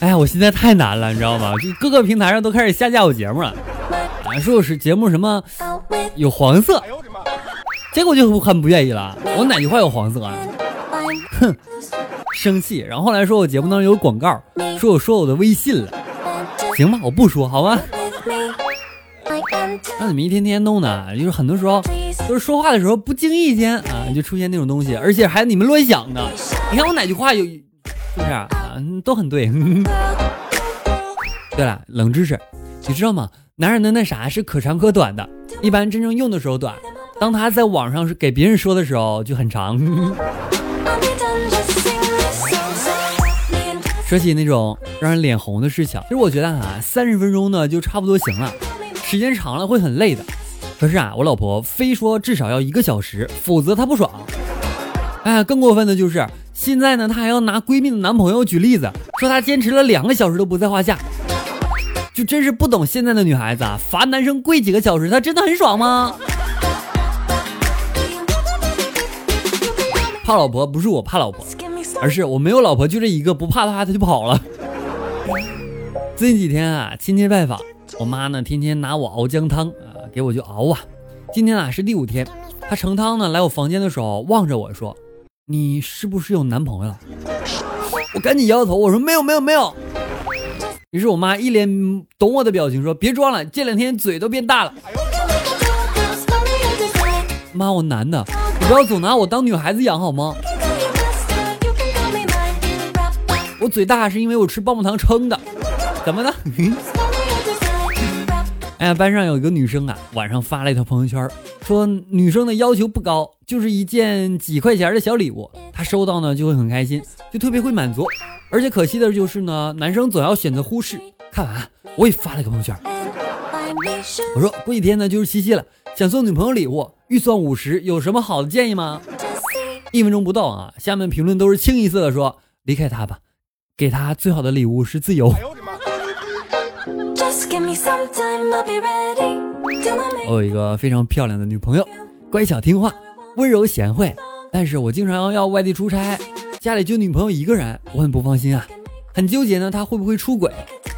哎呀，我现在太难了，你知道吗？就各个平台上都开始下架我节目了，说我是节目什么有黄色，结果就很不愿意了。我哪句话有黄色啊？哼，生气。然后后来说我节目当中有广告，说我说我的微信了，行吧，我不说，好吗？那怎么一天天弄呢？就是很多时候都是说话的时候不经意间啊，就出现那种东西，而且还你们乱想的。你看我哪句话有，是不是啊？都很对。对了，冷知识，你知道吗？男人的那啥是可长可短的，一般真正用的时候短，当他在网上是给别人说的时候就很长。说起那种让人脸红的事情，其实我觉得啊，三十分钟呢就差不多行了。时间长了会很累的，可是啊，我老婆非说至少要一个小时，否则她不爽。哎，更过分的就是现在呢，她还要拿闺蜜的男朋友举例子，说她坚持了两个小时都不在话下，就真是不懂现在的女孩子啊，罚男生跪几个小时，她真的很爽吗？怕老婆不是我怕老婆，而是我没有老婆就这一个，不怕的话她就跑了。最近几天啊，亲戚拜访。我妈呢，天天拿我熬姜汤啊，给我就熬啊。今天啊是第五天，她盛汤呢来我房间的时候，望着我说：“你是不是有男朋友了？”我赶紧摇摇头，我说：“没有，没有，没有。”于是我妈一脸懂我的表情说：“别装了，这两天嘴都变大了。”妈，我男的，你不要总拿我当女孩子养好吗？我嘴大是因为我吃棒棒糖撑的，怎么的？哎呀，班上有一个女生啊，晚上发了一条朋友圈，说女生的要求不高，就是一件几块钱的小礼物，她收到呢就会很开心，就特别会满足。而且可惜的就是呢，男生总要选择忽视。看完，我也发了个朋友圈，我说过几天呢就是七夕了，想送女朋友礼物，预算五十，有什么好的建议吗？一分钟不到啊，下面评论都是清一色的说离开他吧，给他最好的礼物是自由。我有一个非常漂亮的女朋友，乖巧听话，温柔贤惠。但是我经常要外地出差，家里就女朋友一个人，我很不放心啊，很纠结呢，她会不会出轨？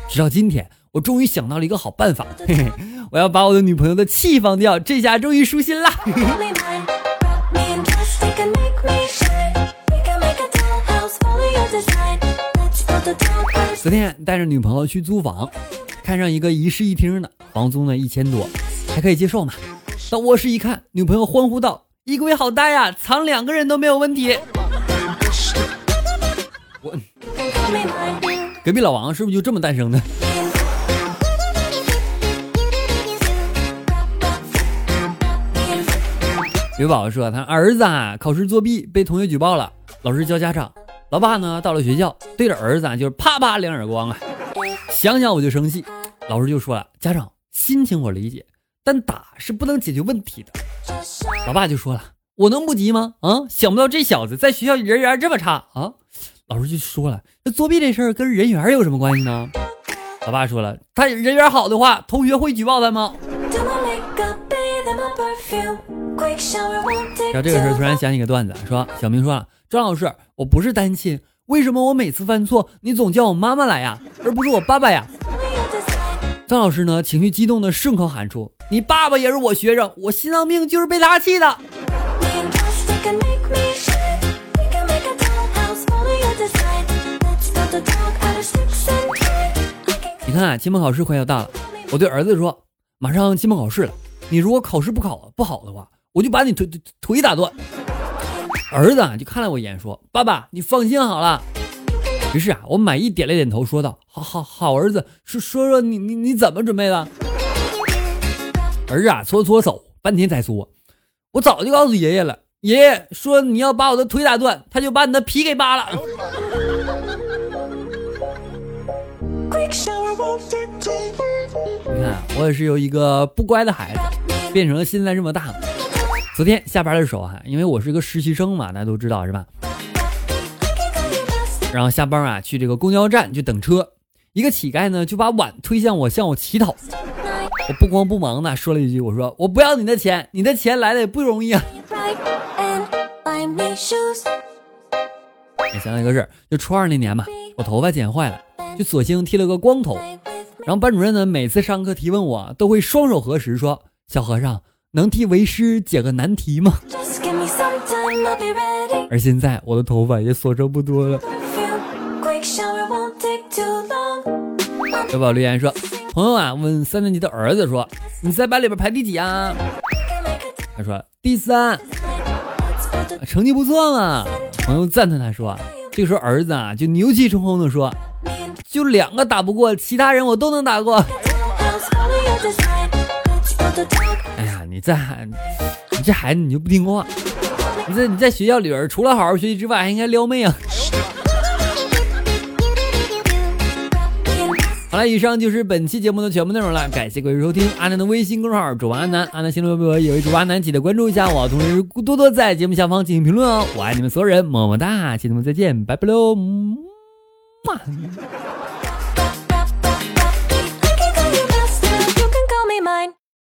直到今天，我终于想到了一个好办法，嘿嘿，我要把我的女朋友的气放掉，这下终于舒心了。昨天带着女朋友去租房。看上一个一室一厅的，房租呢一千多，还可以接受嘛。到卧室一看，女朋友欢呼道：“衣柜好大呀，藏两个人都没有问题。”我隔壁老王是不是就这么诞生的？刘宝宝说他儿子啊考试作弊被同学举报了，老师叫家长，老爸呢到了学校对着儿子啊就是啪啪两耳光啊，想想我就生气。老师就说了：“家长心情我理解，但打是不能解决问题的。”老爸就说了：“我能不急吗？啊，想不到这小子在学校人缘这么差啊！”老师就说了：“那作弊这事儿跟人缘有什么关系呢？”老爸说了：“他人缘好的话，同学会举报他吗？”然后这个时候突然想起个段子，说小明说了：“张老师，我不是单亲，为什么我每次犯错，你总叫我妈妈来呀，而不是我爸爸呀？”张老师呢？情绪激动的顺口喊出：“你爸爸也是我学生，我心脏病就是被他气的。”你看，期末考试快要到了，我对儿子说：“马上期末考试了，你如果考试不考不好的话，我就把你腿腿腿打断。”儿子啊就看了我一眼，说：“爸爸，你放心好了。”于是啊，我满意点了点头，说道：“好好好，儿子，说说说你你你怎么准备的？”儿子啊，搓搓手，半天才说：“我早就告诉爷爷了，爷爷说你要把我的腿打断，他就把你的皮给扒了。”你看，我也是由一个不乖的孩子，变成了现在这么大。昨天下班的时候哈，因为我是一个实习生嘛，大家都知道是吧？然后下班啊，去这个公交站去等车，一个乞丐呢就把碗推向我，向我乞讨。我不慌不忙的说了一句：“我说我不要你的钱，你的钱来的也不容易啊。”我想到一个事儿，就初二那年嘛，我头发剪坏了，就索性剃了个光头。然后班主任呢，每次上课提问我，都会双手合十说：“小和尚，能替为师解个难题吗？”而现在我的头发也所剩不多了。小宝留言说：“朋友啊，问三年级的儿子说，你在班里边排第几啊？”他说：“第三，成绩不错嘛。”朋友赞叹他说：“这个时候儿子啊，就牛气冲冲的说，就两个打不过，其他人我都能打过。”哎呀，你这孩，你这孩子你就不听话，你这你在学校里边除了好好学习之外，还应该撩妹啊。好了，以上就是本期节目的全部内容了，感谢各位收听阿南的微信公众号“主播阿南”，阿南新浪微博也为主播阿南，记得关注一下我，同时多多在节目下方进行评论哦，我爱你们所有人，么么哒，亲们们再见，拜拜喽，么。